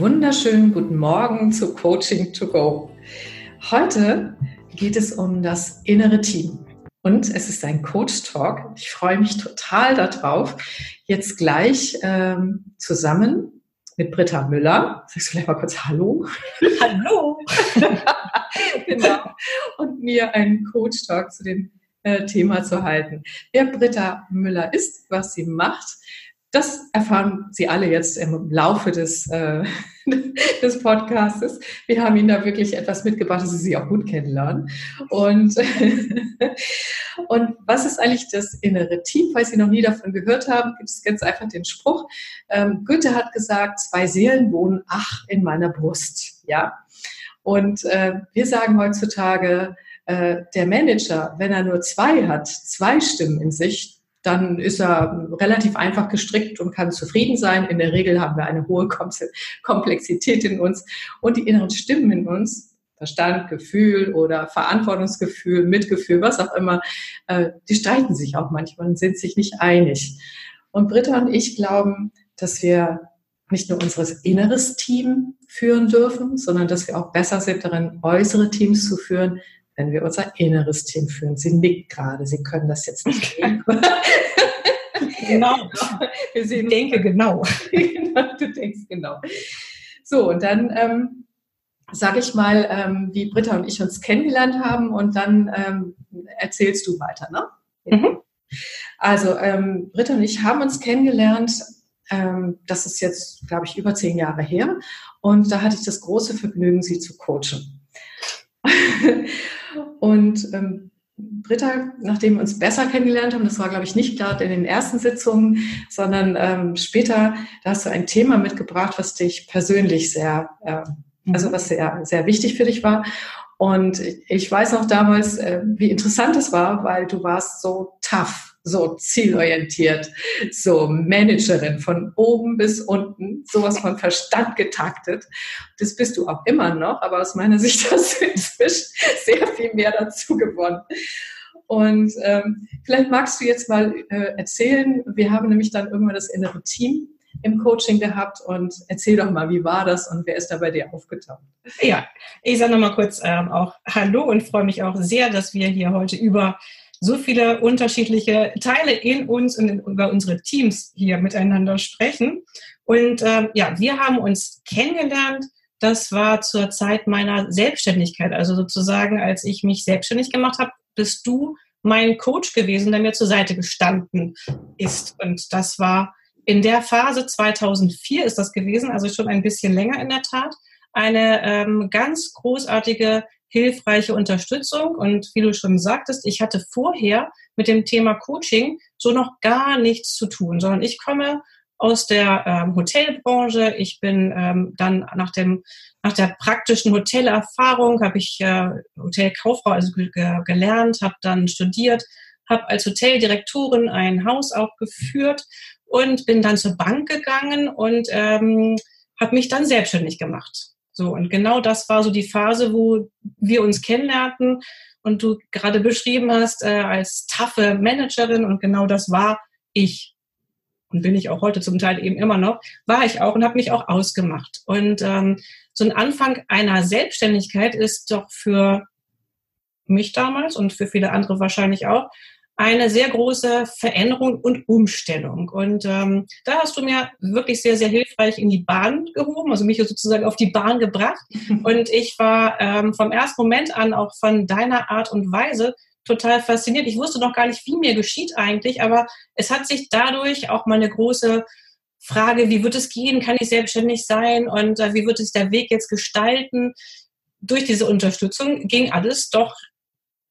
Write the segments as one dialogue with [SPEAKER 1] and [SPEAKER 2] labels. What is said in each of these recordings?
[SPEAKER 1] wunderschönen guten Morgen zu Coaching to Go. Heute geht es um das innere Team. Und es ist ein Coach Talk. Ich freue mich total darauf, jetzt gleich ähm, zusammen mit Britta Müller. Sagst du vielleicht mal kurz Hallo?
[SPEAKER 2] Hallo!
[SPEAKER 1] genau. Und mir einen Coach Talk zu dem äh, Thema zu halten. Wer Britta Müller ist, was sie macht, das erfahren Sie alle jetzt im Laufe des, äh, des Podcastes. Wir haben Ihnen da wirklich etwas mitgebracht, dass Sie sie auch gut kennenlernen. Und, und was ist eigentlich das innere Team? Falls Sie noch nie davon gehört haben, gibt es ganz einfach den Spruch. Ähm, Goethe hat gesagt, zwei Seelen wohnen, ach, in meiner Brust. Ja. Und äh, wir sagen heutzutage, äh, der Manager, wenn er nur zwei hat, zwei Stimmen in sich, dann ist er relativ einfach gestrickt und kann zufrieden sein. In der Regel haben wir eine hohe Komplexität in uns und die inneren Stimmen in uns, Verstand, Gefühl oder Verantwortungsgefühl, Mitgefühl, was auch immer, äh, die streiten sich auch manchmal und sind sich nicht einig. Und Britta und ich glauben, dass wir nicht nur unser inneres Team führen dürfen, sondern dass wir auch besser sind darin, äußere Teams zu führen, wenn wir unser inneres Team führen. Sie nickt gerade, Sie können das jetzt nicht sehen.
[SPEAKER 2] genau. Wir sehen ich denke genau.
[SPEAKER 1] genau. Du denkst genau. So, und dann ähm, sage ich mal, ähm, wie Britta und ich uns kennengelernt haben und dann ähm, erzählst du weiter, ne? Mhm. Also, ähm, Britta und ich haben uns kennengelernt, ähm, das ist jetzt, glaube ich, über zehn Jahre her und da hatte ich das große Vergnügen, sie zu coachen. Und ähm, Britta, nachdem wir uns besser kennengelernt haben, das war, glaube ich, nicht gerade in den ersten Sitzungen, sondern ähm, später, da hast du ein Thema mitgebracht, was dich persönlich sehr, äh, also mhm. was sehr, sehr wichtig für dich war. Und ich weiß auch damals, äh, wie interessant es war, weil du warst so tough so zielorientiert, so Managerin von oben bis unten, sowas von Verstand getaktet. Das bist du auch immer noch, aber aus meiner Sicht hast du inzwischen sehr viel mehr dazu gewonnen. Und ähm, vielleicht magst du jetzt mal äh, erzählen, wir haben nämlich dann irgendwann das innere Team im Coaching gehabt und erzähl doch mal, wie war das und wer ist da bei dir aufgetaucht?
[SPEAKER 2] Ja, ich sage nochmal kurz ähm, auch Hallo und freue mich auch sehr, dass wir hier heute über so viele unterschiedliche Teile in uns und in, über unsere Teams hier miteinander sprechen. Und ähm, ja, wir haben uns kennengelernt. Das war zur Zeit meiner Selbstständigkeit, also sozusagen, als ich mich selbstständig gemacht habe, bist du mein Coach gewesen, der mir zur Seite gestanden ist. Und das war in der Phase 2004 ist das gewesen, also schon ein bisschen länger in der Tat, eine ähm, ganz großartige hilfreiche Unterstützung. Und wie du schon sagtest, ich hatte vorher mit dem Thema Coaching so noch gar nichts zu tun, sondern ich komme aus der ähm, Hotelbranche. Ich bin ähm, dann nach dem nach der praktischen Hotelerfahrung habe ich äh, Hotelkauffrau also ge gelernt, habe dann studiert, habe als Hoteldirektorin ein Haus auch geführt und bin dann zur Bank gegangen und ähm, habe mich dann selbstständig gemacht. So, und genau das war so die Phase, wo wir uns kennenlernten und du gerade beschrieben hast äh, als taffe Managerin und genau das war ich und bin ich auch heute zum Teil eben immer noch, war ich auch und habe mich auch ausgemacht. Und ähm, so ein Anfang einer Selbstständigkeit ist doch für mich damals und für viele andere wahrscheinlich auch eine sehr große Veränderung und Umstellung. Und ähm, da hast du mir wirklich sehr, sehr hilfreich in die Bahn gehoben, also mich sozusagen auf die Bahn gebracht. Und ich war ähm, vom ersten Moment an auch von deiner Art und Weise total fasziniert. Ich wusste noch gar nicht, wie mir geschieht eigentlich, aber es hat sich dadurch auch mal eine große Frage, wie wird es gehen? Kann ich selbstständig sein? Und äh, wie wird sich der Weg jetzt gestalten? Durch diese Unterstützung ging alles doch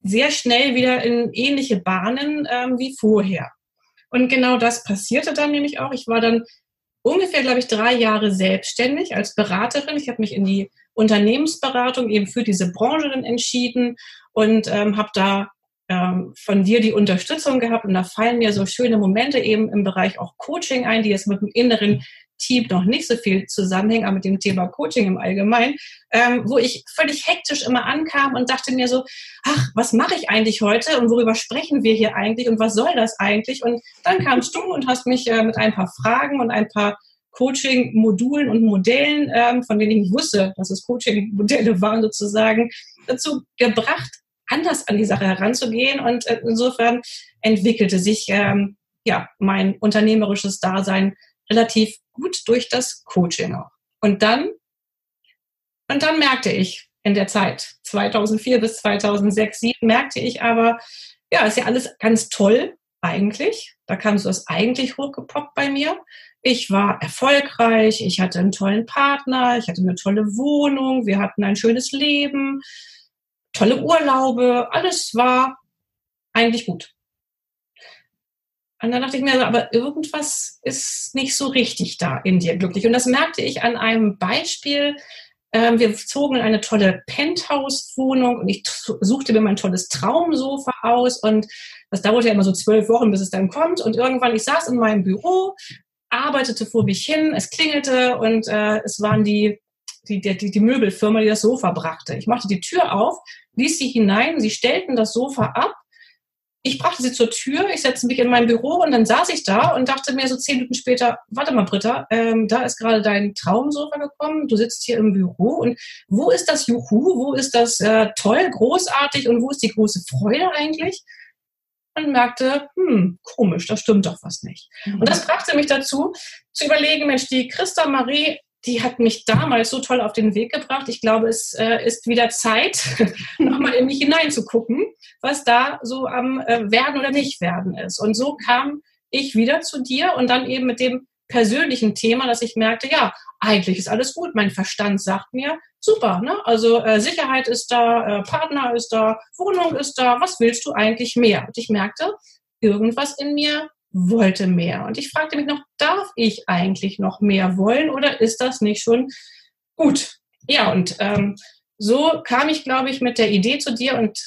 [SPEAKER 2] sehr schnell wieder in ähnliche Bahnen ähm, wie vorher. Und genau das passierte dann nämlich auch. Ich war dann ungefähr, glaube ich, drei Jahre selbstständig als Beraterin. Ich habe mich in die Unternehmensberatung eben für diese Branche dann entschieden und ähm, habe da ähm, von dir die Unterstützung gehabt. Und da fallen mir so schöne Momente eben im Bereich auch Coaching ein, die jetzt mit dem inneren Team noch nicht so viel zusammenhängen, aber mit dem Thema Coaching im Allgemeinen, ähm, wo ich völlig hektisch immer ankam und dachte mir so, ach, was mache ich eigentlich heute und worüber sprechen wir hier eigentlich und was soll das eigentlich? Und dann kamst du und hast mich äh, mit ein paar Fragen und ein paar Coaching-Modulen und Modellen, ähm, von denen ich wusste, dass es Coaching-Modelle waren sozusagen, dazu gebracht, anders an die Sache heranzugehen. Und äh, insofern entwickelte sich ähm, ja mein unternehmerisches Dasein relativ gut durch das Coaching auch. Und dann, und dann merkte ich in der Zeit 2004 bis 2006, 2007, merkte ich aber, ja, ist ja alles ganz toll eigentlich. Da kam so das eigentlich hochgepoppt bei mir. Ich war erfolgreich, ich hatte einen tollen Partner, ich hatte eine tolle Wohnung, wir hatten ein schönes Leben, tolle Urlaube, alles war eigentlich gut. Und dann dachte ich mir, aber irgendwas ist nicht so richtig da in dir glücklich. Und das merkte ich an einem Beispiel. Ähm, wir zogen in eine tolle Penthouse-Wohnung und ich suchte mir mein tolles Traumsofa aus und das dauerte ja immer so zwölf Wochen, bis es dann kommt. Und irgendwann, ich saß in meinem Büro, arbeitete vor mich hin, es klingelte und äh, es waren die, die, die, die Möbelfirma, die das Sofa brachte. Ich machte die Tür auf, ließ sie hinein, sie stellten das Sofa ab ich brachte sie zur Tür, ich setzte mich in mein Büro und dann saß ich da und dachte mir so zehn Minuten später, warte mal, Britta, ähm, da ist gerade dein Traumsofa gekommen, du sitzt hier im Büro und wo ist das Juhu, wo ist das äh, toll, großartig und wo ist die große Freude eigentlich? Und merkte, hm, komisch, da stimmt doch was nicht. Mhm. Und das brachte mich dazu, zu überlegen, Mensch, die Christa Marie die hat mich damals so toll auf den Weg gebracht. Ich glaube, es äh, ist wieder Zeit, nochmal in mich hineinzugucken, was da so am äh, Werden oder Nicht-Werden ist. Und so kam ich wieder zu dir und dann eben mit dem persönlichen Thema, dass ich merkte, ja, eigentlich ist alles gut. Mein Verstand sagt mir, super, ne? Also äh, Sicherheit ist da, äh, Partner ist da, Wohnung ist da, was willst du eigentlich mehr? Und ich merkte, irgendwas in mir wollte mehr. Und ich fragte mich noch, darf ich eigentlich noch mehr wollen oder ist das nicht schon gut? Ja, und ähm, so kam ich, glaube ich, mit der Idee zu dir und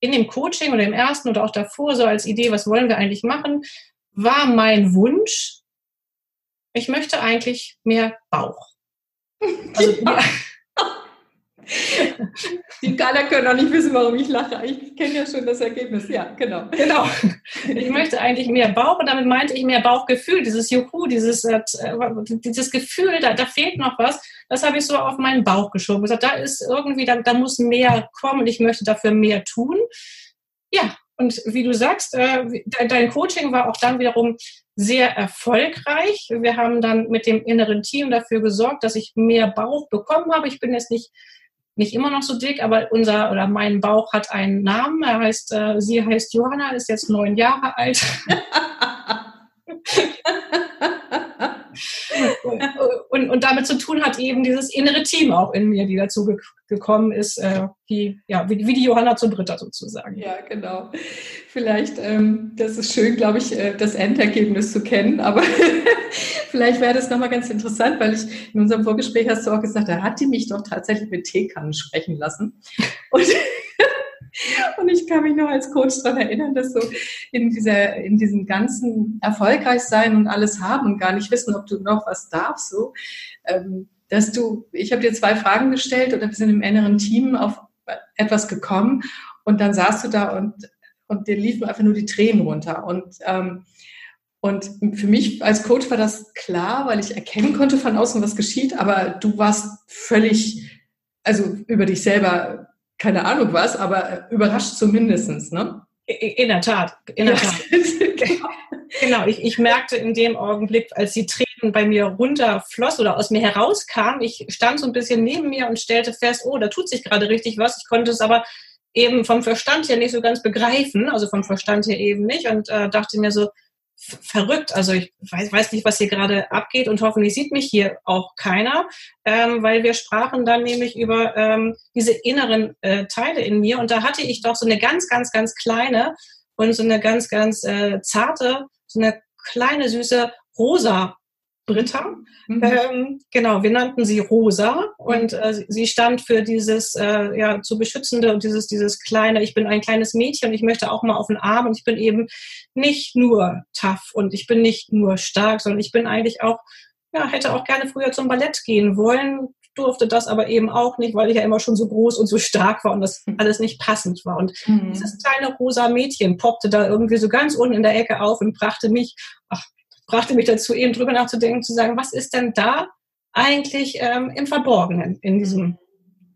[SPEAKER 2] in dem Coaching oder im ersten oder auch davor, so als Idee, was wollen wir eigentlich machen, war mein Wunsch, ich möchte eigentlich mehr Bauch. Also, ja.
[SPEAKER 1] Die Gala können auch nicht wissen, warum ich lache. Ich kenne ja schon das Ergebnis. Ja, genau.
[SPEAKER 2] Genau. Ich möchte eigentlich mehr Bauch und damit meinte ich mehr Bauchgefühl, dieses Juhu, dieses, äh, dieses Gefühl, da, da fehlt noch was. Das habe ich so auf meinen Bauch geschoben. Gesagt, da ist irgendwie, da, da muss mehr kommen und ich möchte dafür mehr tun. Ja, und wie du sagst, äh, dein Coaching war auch dann wiederum sehr erfolgreich. Wir haben dann mit dem inneren Team dafür gesorgt, dass ich mehr Bauch bekommen habe. Ich bin jetzt nicht nicht immer noch so dick, aber unser oder mein Bauch hat einen Namen. Er heißt, äh, sie heißt Johanna, ist jetzt neun Jahre alt. und, und damit zu tun hat eben dieses innere Team auch in mir, die dazu ge gekommen ist, äh, wie, ja, wie, wie, die Johanna zum Britta sozusagen.
[SPEAKER 1] Ja, genau. Vielleicht, ähm, das ist schön, glaube ich, äh, das Endergebnis zu kennen, aber vielleicht wäre das nochmal ganz interessant, weil ich in unserem Vorgespräch hast du auch gesagt, da hat die mich doch tatsächlich mit Teekannen sprechen lassen. Und und ich kann mich noch als Coach daran erinnern, dass so in dieser, in diesem ganzen erfolgreich sein und alles haben und gar nicht wissen, ob du noch was darfst, so, ähm, dass du, ich habe dir zwei Fragen gestellt oder wir sind im inneren Team auf etwas gekommen und dann saßt du da und, und dir liefen einfach nur die Tränen runter. Und, ähm, und für mich als Coach war das klar, weil ich erkennen konnte von außen, was geschieht, aber du warst völlig, also über dich selber keine Ahnung was, aber überrascht zumindest, ne?
[SPEAKER 2] In der Tat, in der ja. Tat. genau, ich, ich merkte in dem Augenblick, als die Tränen bei mir runterfloss oder aus mir herauskam, ich stand so ein bisschen neben mir und stellte fest, oh, da tut sich gerade richtig was. Ich konnte es aber eben vom Verstand her nicht so ganz begreifen, also vom Verstand her eben nicht und äh, dachte mir so, verrückt. Also ich weiß, weiß nicht, was hier gerade abgeht und hoffentlich sieht mich hier auch keiner, ähm, weil wir sprachen dann nämlich über ähm, diese inneren äh, Teile in mir und da hatte ich doch so eine ganz, ganz, ganz kleine und so eine ganz, ganz äh, zarte, so eine kleine süße rosa Britta. Mhm. Ähm, genau, wir nannten sie Rosa und äh, sie stand für dieses äh, ja zu beschützende und dieses dieses kleine. Ich bin ein kleines Mädchen und ich möchte auch mal auf den Arm und ich bin eben nicht nur tough und ich bin nicht nur stark, sondern ich bin eigentlich auch ja hätte auch gerne früher zum Ballett gehen wollen, durfte das aber eben auch nicht, weil ich ja immer schon so groß und so stark war und das mhm. alles nicht passend war. Und mhm. dieses kleine rosa Mädchen poppte da irgendwie so ganz unten in der Ecke auf und brachte mich, ach, brachte mich dazu, eben drüber nachzudenken, zu sagen, was ist denn da eigentlich ähm, im Verborgenen, in diesem,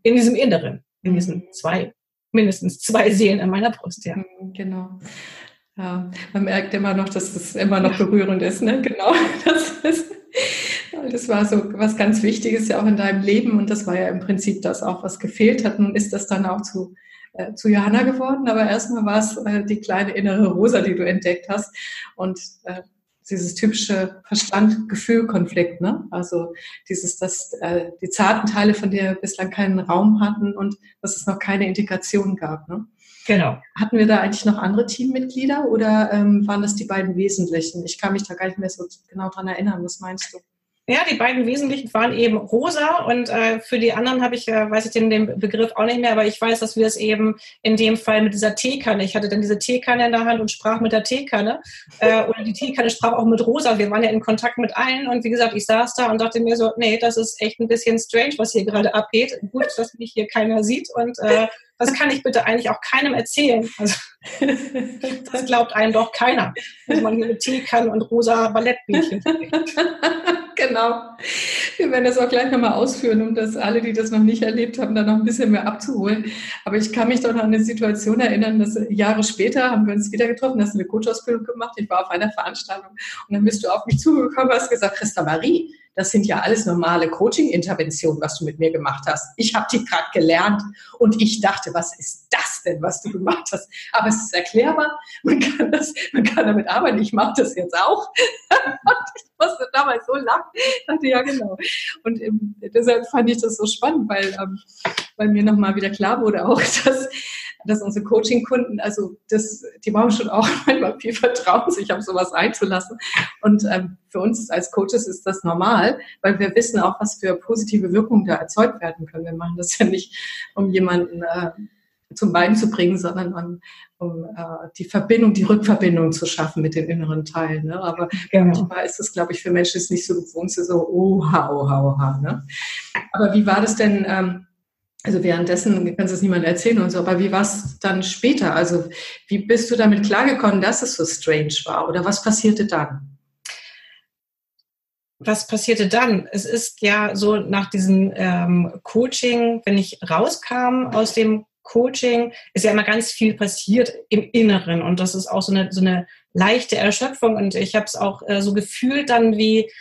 [SPEAKER 2] in diesem Inneren, in diesen zwei, mindestens zwei Seelen in meiner Brust, ja.
[SPEAKER 1] Mhm, genau. Ja, man merkt immer noch, dass es immer noch berührend ist, ne? Genau. Das, ist, das war so was ganz Wichtiges ja auch in deinem Leben und das war ja im Prinzip das auch, was gefehlt hat. Nun ist das dann auch zu, äh, zu Johanna geworden, aber erstmal war es äh, die kleine innere Rosa, die du entdeckt hast und äh, dieses typische Verstand-Gefühl-Konflikt, ne? Also dieses, dass äh, die zarten Teile von dir bislang keinen Raum hatten und dass es noch keine Integration gab, ne? Genau. Hatten wir da eigentlich noch andere Teammitglieder oder ähm, waren das die beiden Wesentlichen? Ich kann mich da gar nicht mehr so genau dran erinnern. Was meinst du?
[SPEAKER 2] Ja, die beiden Wesentlichen waren eben rosa und äh, für die anderen habe ich, äh, weiß ich den, den Begriff auch nicht mehr, aber ich weiß, dass wir es eben in dem Fall mit dieser Teekanne, ich hatte dann diese Teekanne in der Hand und sprach mit der Teekanne äh, und die Teekanne sprach auch mit rosa. Wir waren ja in Kontakt mit allen und wie gesagt, ich saß da und dachte mir so, nee, das ist echt ein bisschen strange, was hier gerade abgeht. Gut, dass mich hier keiner sieht und äh, das kann ich bitte eigentlich auch keinem erzählen. Also, das glaubt einem doch keiner, dass man hier mit Teekanne und rosa Ballettbändchen
[SPEAKER 1] Genau. Wir werden das auch gleich nochmal ausführen, um das alle, die das noch nicht erlebt haben, da noch ein bisschen mehr abzuholen. Aber ich kann mich doch noch an eine Situation erinnern, dass Jahre später haben wir uns wieder getroffen, hast eine Coach-Ausbildung gemacht. Ich war auf einer Veranstaltung und dann bist du auf mich zugekommen und hast gesagt, Christa Marie, das sind ja alles normale Coaching-Interventionen, was du mit mir gemacht hast. Ich habe die gerade gelernt und ich dachte, was ist das denn, was du gemacht hast? Aber es ist erklärbar, man kann, das, man kann damit arbeiten. Ich mache das jetzt auch. ich musste damals so lachen. Ich dachte, ja, genau. Und ähm, deshalb fand ich das so spannend, weil, ähm, weil mir nochmal wieder klar wurde auch, dass dass unsere Coaching-Kunden, also das, die brauchen schon auch manchmal viel Vertrauen, sich auf sowas einzulassen. Und ähm, für uns als Coaches ist das normal, weil wir wissen auch, was für positive Wirkungen da erzeugt werden können. Wir machen das ja nicht, um jemanden äh, zum Bein zu bringen, sondern um, um äh, die Verbindung, die Rückverbindung zu schaffen mit den inneren Teilen. Ne? Aber genau. manchmal ist es, glaube ich, für Menschen ist nicht so gewohnt, so, oha, oha, oha. Ne? Aber wie war das denn? Ähm, also währenddessen kannst du es niemandem erzählen und so, aber wie war es dann später? Also wie bist du damit klargekommen, dass es so strange war? Oder was passierte dann?
[SPEAKER 2] Was passierte dann? Es ist ja so nach diesem ähm, Coaching, wenn ich rauskam aus dem Coaching, ist ja immer ganz viel passiert im Inneren und das ist auch so eine, so eine leichte Erschöpfung und ich habe es auch äh, so gefühlt dann wie,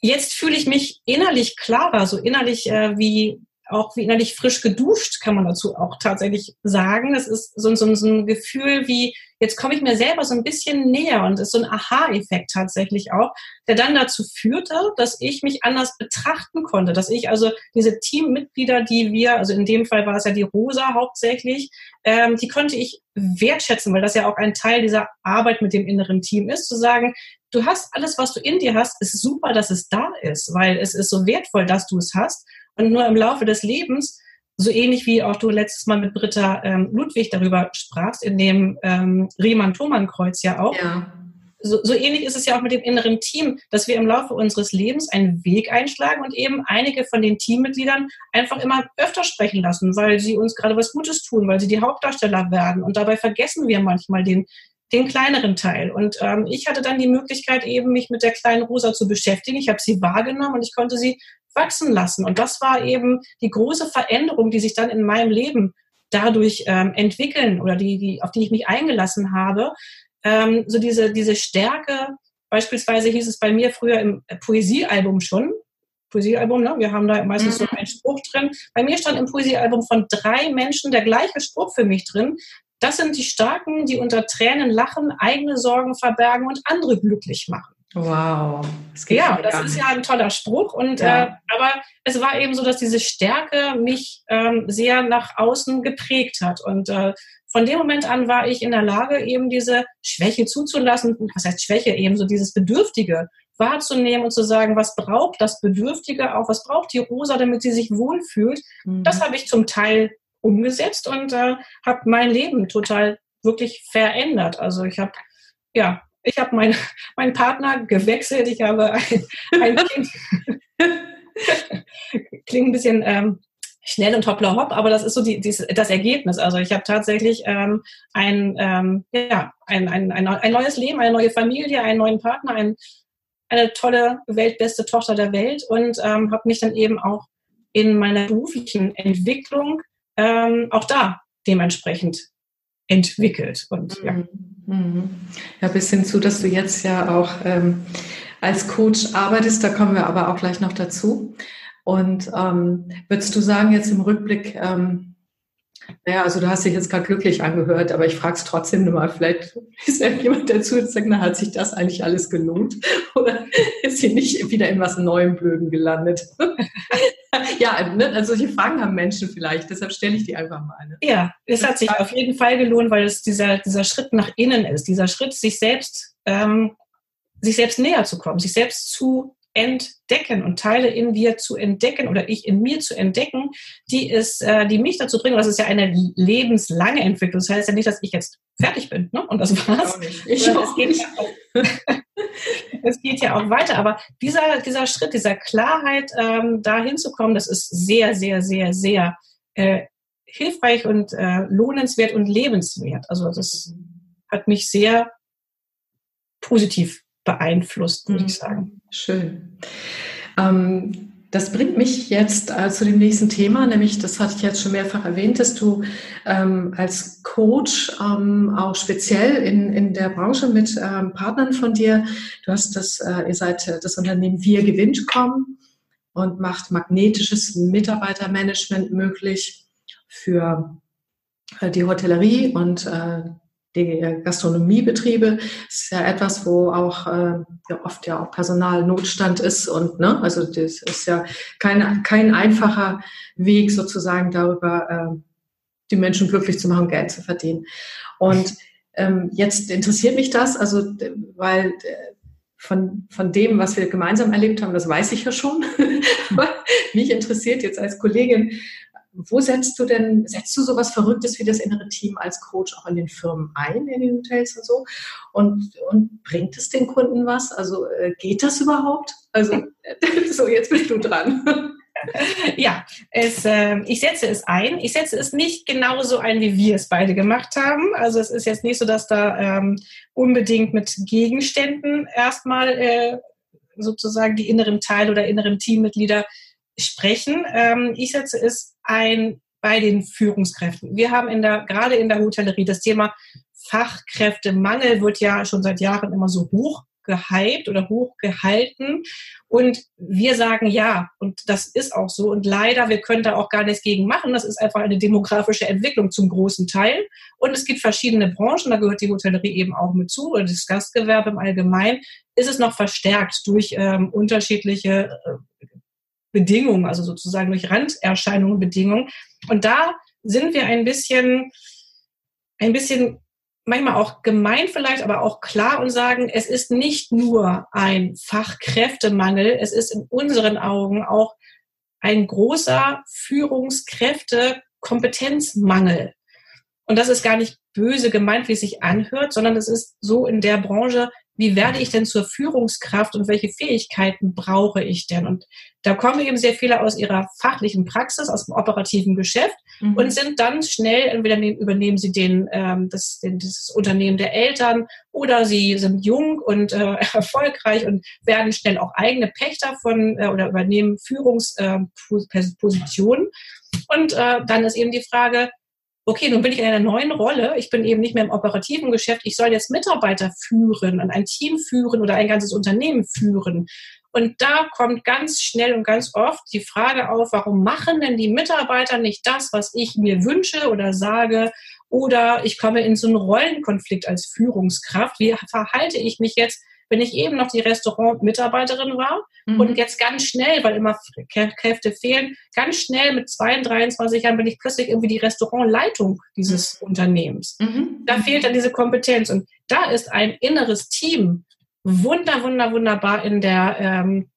[SPEAKER 2] jetzt fühle ich mich innerlich klarer, so innerlich äh, wie auch wie innerlich frisch geduscht, kann man dazu auch tatsächlich sagen. Das ist so, so, so ein Gefühl wie, jetzt komme ich mir selber so ein bisschen näher und ist so ein Aha-Effekt tatsächlich auch, der dann dazu führte, dass ich mich anders betrachten konnte, dass ich also diese Teammitglieder, die wir, also in dem Fall war es ja die Rosa hauptsächlich, ähm, die konnte ich wertschätzen, weil das ja auch ein Teil dieser Arbeit mit dem inneren Team ist, zu sagen, du hast alles, was du in dir hast, ist super, dass es da ist, weil es ist so wertvoll, dass du es hast. Und nur im Laufe des Lebens, so ähnlich wie auch du letztes Mal mit Britta ähm, Ludwig darüber sprachst, in dem ähm, Riemann-Thomann-Kreuz ja auch, ja. So, so ähnlich ist es ja auch mit dem inneren Team, dass wir im Laufe unseres Lebens einen Weg einschlagen und eben einige von den Teammitgliedern einfach immer öfter sprechen lassen, weil sie uns gerade was Gutes tun, weil sie die Hauptdarsteller werden. Und dabei vergessen wir manchmal den, den kleineren Teil. Und ähm, ich hatte dann die Möglichkeit, eben mich mit der kleinen Rosa zu beschäftigen. Ich habe sie wahrgenommen und ich konnte sie wachsen lassen. Und das war eben die große Veränderung, die sich dann in meinem Leben dadurch ähm, entwickeln oder die, die, auf die ich mich eingelassen habe. Ähm, so diese, diese Stärke, beispielsweise hieß es bei mir früher im Poesiealbum schon, Poesiealbum, ne? wir haben da meistens mhm. so einen Spruch drin. Bei mir stand im Poesiealbum von drei Menschen der gleiche Spruch für mich drin. Das sind die Starken, die unter Tränen lachen, eigene Sorgen verbergen und andere glücklich machen.
[SPEAKER 1] Wow.
[SPEAKER 2] Das ja, das ist ja ein toller Spruch. Und ja. äh, aber es war eben so, dass diese Stärke mich ähm, sehr nach außen geprägt hat. Und äh, von dem Moment an war ich in der Lage, eben diese Schwäche zuzulassen. Was heißt Schwäche? Eben so dieses Bedürftige wahrzunehmen und zu sagen, was braucht das Bedürftige auch, was braucht die Rosa, damit sie sich wohlfühlt. Mhm. Das habe ich zum Teil umgesetzt und äh, habe mein Leben total wirklich verändert. Also ich habe ja ich habe meinen mein Partner gewechselt. Ich habe ein, ein Kind. Klingt ein bisschen ähm, schnell und hoppla hopp, aber das ist so die, die, das Ergebnis. Also ich habe tatsächlich ähm, ein, ähm, ja, ein, ein, ein, ein neues Leben, eine neue Familie, einen neuen Partner, ein, eine tolle, weltbeste Tochter der Welt und ähm, habe mich dann eben auch in meiner beruflichen Entwicklung ähm, auch da dementsprechend entwickelt. Und ja. Mhm.
[SPEAKER 1] Mhm. Ja, bis hin zu, dass du jetzt ja auch ähm, als Coach arbeitest, da kommen wir aber auch gleich noch dazu. Und ähm, würdest du sagen, jetzt im Rückblick, ähm, naja, also du hast dich jetzt gerade glücklich angehört, aber ich frage es trotzdem nur mal, vielleicht ist ja jemand dazu und sagt, na, hat sich das eigentlich alles gelohnt? Oder ist sie nicht wieder in was Neuem Blöden gelandet? ja, ne, also solche Fragen haben Menschen vielleicht, deshalb stelle ich die einfach mal. Ne?
[SPEAKER 2] Ja, es hat sich auf jeden Fall gelohnt, weil es dieser, dieser Schritt nach innen ist, dieser Schritt, sich selbst, ähm, sich selbst näher zu kommen, sich selbst zu entdecken und Teile in dir zu entdecken oder ich in mir zu entdecken, die ist, äh, die mich dazu bringen, das ist ja eine lebenslange Entwicklung. Das heißt ja nicht, dass ich jetzt fertig bin ne? und das war's. Ich. Ich auch nicht. es geht ja auch weiter. Aber dieser, dieser Schritt, dieser Klarheit, ähm, da hinzukommen, das ist sehr, sehr, sehr, sehr äh, hilfreich und äh, lohnenswert und lebenswert. Also das hat mich sehr positiv beeinflusst, würde ich mhm. sagen.
[SPEAKER 1] Schön. Ähm, das bringt mich jetzt äh, zu dem nächsten Thema, nämlich, das hatte ich jetzt schon mehrfach erwähnt, dass du ähm, als Coach ähm, auch speziell in, in der Branche mit ähm, Partnern von dir, du hast das, äh, ihr seid äh, das Unternehmen Wir gewinnt und macht magnetisches Mitarbeitermanagement möglich für äh, die Hotellerie und äh, die Gastronomiebetriebe ist ja etwas, wo auch äh, ja, oft ja auch Personalnotstand ist und ne, also das ist ja kein, kein einfacher Weg sozusagen darüber, äh, die Menschen glücklich zu machen, Geld zu verdienen. Und ähm, jetzt interessiert mich das, also weil äh, von, von dem, was wir gemeinsam erlebt haben, das weiß ich ja schon. mich interessiert jetzt als Kollegin, wo setzt du denn, setzt du sowas Verrücktes wie das innere Team als Coach auch in den Firmen ein, in den Hotels und so? Und, und bringt es den Kunden was? Also äh, geht das überhaupt? Also, so, jetzt bist du dran.
[SPEAKER 2] Ja, es, äh, ich setze es ein. Ich setze es nicht genauso ein, wie wir es beide gemacht haben. Also es ist jetzt nicht so, dass da ähm, unbedingt mit Gegenständen erstmal äh, sozusagen die inneren Teile oder inneren Teammitglieder sprechen. Ähm, ich setze es ein bei den Führungskräften. Wir haben in der, gerade in der Hotellerie das Thema Fachkräftemangel wird ja schon seit Jahren immer so hoch gehypt oder hochgehalten. Und wir sagen ja, und das ist auch so. Und leider, wir können da auch gar nichts gegen machen. Das ist einfach eine demografische Entwicklung zum großen Teil. Und es gibt verschiedene Branchen, da gehört die Hotellerie eben auch mit zu, oder das Gastgewerbe im Allgemeinen, ist es noch verstärkt durch ähm, unterschiedliche äh, Bedingungen, also sozusagen durch Randerscheinungen Bedingungen. Und da sind wir ein bisschen, ein bisschen manchmal auch gemein vielleicht, aber auch klar und sagen, es ist nicht nur ein Fachkräftemangel, es ist in unseren Augen auch ein großer Führungskräfte-Kompetenzmangel. Und das ist gar nicht böse gemeint, wie es sich anhört, sondern es ist so in der Branche, wie werde ich denn zur Führungskraft und welche Fähigkeiten brauche ich denn? Und da kommen eben sehr viele aus ihrer fachlichen Praxis, aus dem operativen Geschäft mhm. und sind dann schnell, entweder übernehmen sie den, ähm, das, den, das Unternehmen der Eltern oder sie sind jung und äh, erfolgreich und werden schnell auch eigene Pächter von äh, oder übernehmen Führungspositionen. Äh, und äh, dann ist eben die Frage, okay, nun bin ich in einer neuen Rolle, ich bin eben nicht mehr im operativen Geschäft, ich soll jetzt Mitarbeiter führen und ein Team führen oder ein ganzes Unternehmen führen. Und da kommt ganz schnell und ganz oft die Frage auf, warum machen denn die Mitarbeiter nicht das, was ich mir wünsche oder sage? Oder ich komme in so einen Rollenkonflikt als Führungskraft. Wie verhalte ich mich jetzt wenn ich eben noch die Restaurant-Mitarbeiterin war mhm. und jetzt ganz schnell, weil immer Kräfte fehlen, ganz schnell mit 22, 23 Jahren bin ich plötzlich irgendwie die Restaurantleitung dieses mhm. Unternehmens. Mhm. Da fehlt dann diese Kompetenz und da ist ein inneres Team wunder, wunder, wunderbar in der ähm,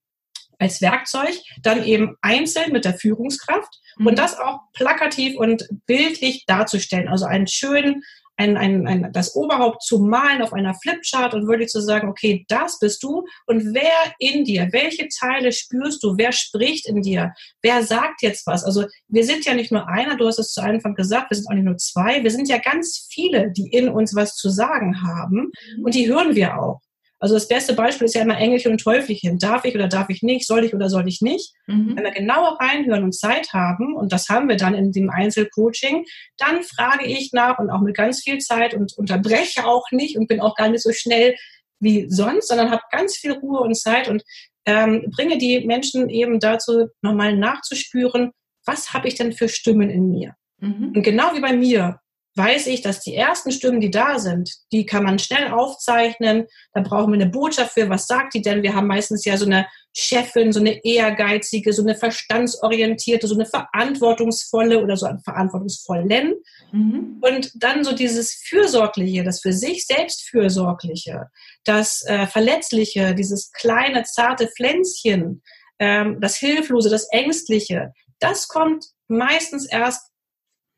[SPEAKER 2] als Werkzeug, dann eben einzeln mit der Führungskraft mhm. und das auch plakativ und bildlich darzustellen. Also einen schönen ein, ein, ein, das Oberhaupt zu malen auf einer Flipchart und wirklich zu sagen, okay, das bist du und wer in dir, welche Teile spürst du, wer spricht in dir, wer sagt jetzt was? Also wir sind ja nicht nur einer, du hast es zu Anfang gesagt, wir sind auch nicht nur zwei, wir sind ja ganz viele, die in uns was zu sagen haben und die hören wir auch. Also das beste Beispiel ist ja immer Engelchen und Teufelchen. Darf ich oder darf ich nicht? Soll ich oder soll ich nicht? Mhm. Wenn wir genauer reinhören und Zeit haben, und das haben wir dann in dem Einzelcoaching, dann frage ich nach und auch mit ganz viel Zeit und unterbreche auch nicht und bin auch gar nicht so schnell wie sonst, sondern habe ganz viel Ruhe und Zeit und ähm, bringe die Menschen eben dazu, nochmal nachzuspüren, was habe ich denn für Stimmen in mir? Mhm. Und genau wie bei mir weiß ich, dass die ersten Stimmen, die da sind, die kann man schnell aufzeichnen. Da brauchen wir eine Botschaft für, was sagt die denn? Wir haben meistens ja so eine Chefin, so eine ehrgeizige, so eine verstandsorientierte, so eine verantwortungsvolle oder so einen verantwortungsvollen. Mhm. Und dann so dieses Fürsorgliche, das für sich selbst Fürsorgliche, das äh, Verletzliche, dieses kleine, zarte Pflänzchen, ähm, das Hilflose, das Ängstliche, das kommt meistens erst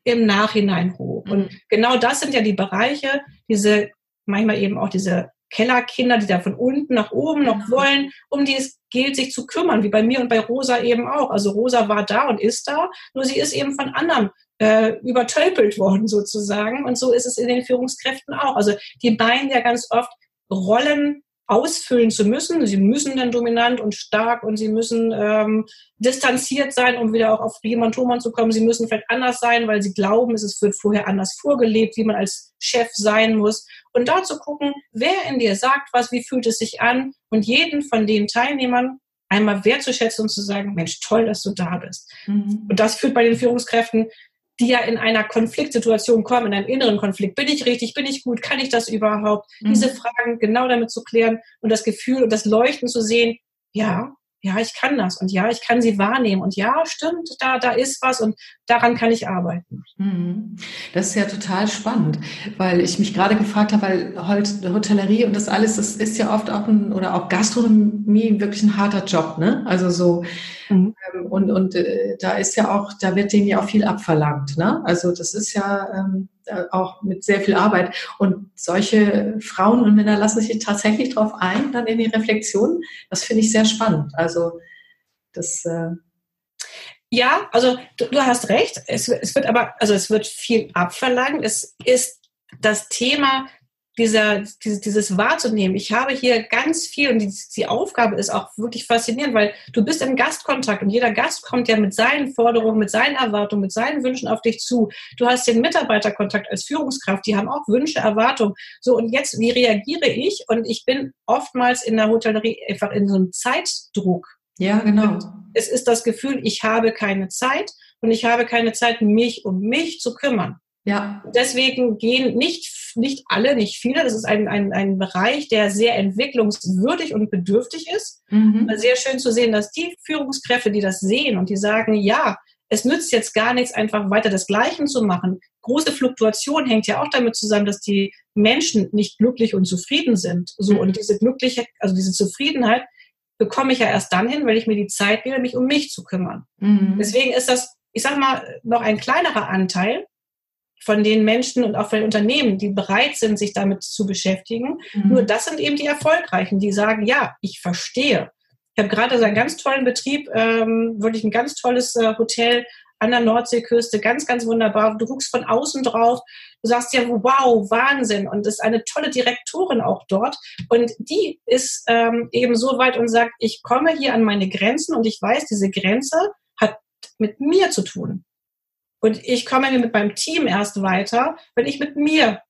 [SPEAKER 2] im Nachhinein hoch. Und mhm. genau das sind ja die Bereiche, diese, manchmal eben auch diese Kellerkinder, die da von unten nach oben noch genau. wollen, um die es gilt, sich zu kümmern, wie bei mir und bei Rosa eben auch. Also Rosa war da und ist da, nur sie ist eben von anderen äh, übertölpelt worden sozusagen. Und so ist es in den Führungskräften auch. Also die meinen ja ganz oft, Rollen ausfüllen zu müssen. Sie müssen dann dominant und stark und sie müssen ähm, distanziert sein, um wieder auch auf Riemann Thomann zu kommen. Sie müssen vielleicht anders sein, weil sie glauben, es wird vorher anders vorgelebt, wie man als Chef sein muss. Und da zu gucken, wer in dir sagt was, wie fühlt es sich an und jeden von den Teilnehmern einmal wertzuschätzen und zu sagen, Mensch, toll, dass du da bist. Mhm. Und das führt bei den Führungskräften die ja in einer Konfliktsituation kommen, in einem inneren Konflikt. Bin ich richtig? Bin ich gut? Kann ich das überhaupt? Mhm. Diese Fragen genau damit zu klären und das Gefühl und das Leuchten zu sehen, ja, ja, ich kann das und ja, ich kann sie wahrnehmen und ja, stimmt, da, da ist was und daran kann ich arbeiten.
[SPEAKER 1] Mhm. Das ist ja total spannend, weil ich mich gerade gefragt habe, weil Hotellerie und das alles, das ist ja oft auch ein, oder auch Gastronomie wirklich ein harter Job, ne? Also so, mhm. Ähm, und, und äh, da ist ja auch, da wird denen ja auch viel abverlangt, ne? Also das ist ja, ähm, äh, auch mit sehr viel Arbeit. Und solche Frauen und Männer lassen sich tatsächlich darauf ein, dann in die Reflexion. Das finde ich sehr spannend. Also das. Äh
[SPEAKER 2] ja, also du, du hast recht. Es, es, wird aber, also es wird viel abverlangt. Es ist das Thema dieser, dieses, dieses wahrzunehmen. Ich habe hier ganz viel und die, die Aufgabe ist auch wirklich faszinierend, weil du bist im Gastkontakt und jeder Gast kommt ja mit seinen Forderungen, mit seinen Erwartungen, mit seinen Wünschen auf dich zu. Du hast den Mitarbeiterkontakt als Führungskraft, die haben auch Wünsche, Erwartungen. So, und jetzt, wie reagiere ich? Und ich bin oftmals in der Hotellerie einfach in so einem Zeitdruck.
[SPEAKER 1] Ja, genau. Und
[SPEAKER 2] es ist das Gefühl, ich habe keine Zeit und ich habe keine Zeit, mich um mich zu kümmern. Ja. Deswegen gehen nicht, nicht alle, nicht viele. Das ist ein, ein, ein Bereich, der sehr entwicklungswürdig und bedürftig ist. Mhm. Sehr schön zu sehen, dass die Führungskräfte, die das sehen und die sagen, ja, es nützt jetzt gar nichts, einfach weiter das Gleiche zu machen. Große Fluktuation hängt ja auch damit zusammen, dass die Menschen nicht glücklich und zufrieden sind. So, mhm. und diese glückliche, also diese Zufriedenheit bekomme ich ja erst dann hin, wenn ich mir die Zeit nehme, mich um mich zu kümmern. Mhm. Deswegen ist das, ich sag mal, noch ein kleinerer Anteil, von den Menschen und auch von den Unternehmen, die bereit sind, sich damit zu beschäftigen. Mhm. Nur das sind eben die Erfolgreichen, die sagen, ja, ich verstehe. Ich habe gerade so einen ganz tollen Betrieb, ähm, wirklich ein ganz tolles äh, Hotel an der Nordseeküste, ganz, ganz wunderbar. Du guckst von außen drauf, du sagst ja, wow, Wahnsinn. Und es ist eine tolle Direktorin auch dort. Und die ist ähm, eben so weit und sagt, ich komme hier an meine Grenzen und ich weiß, diese Grenze hat mit mir zu tun. Und ich komme mit meinem Team erst weiter, wenn ich mit mir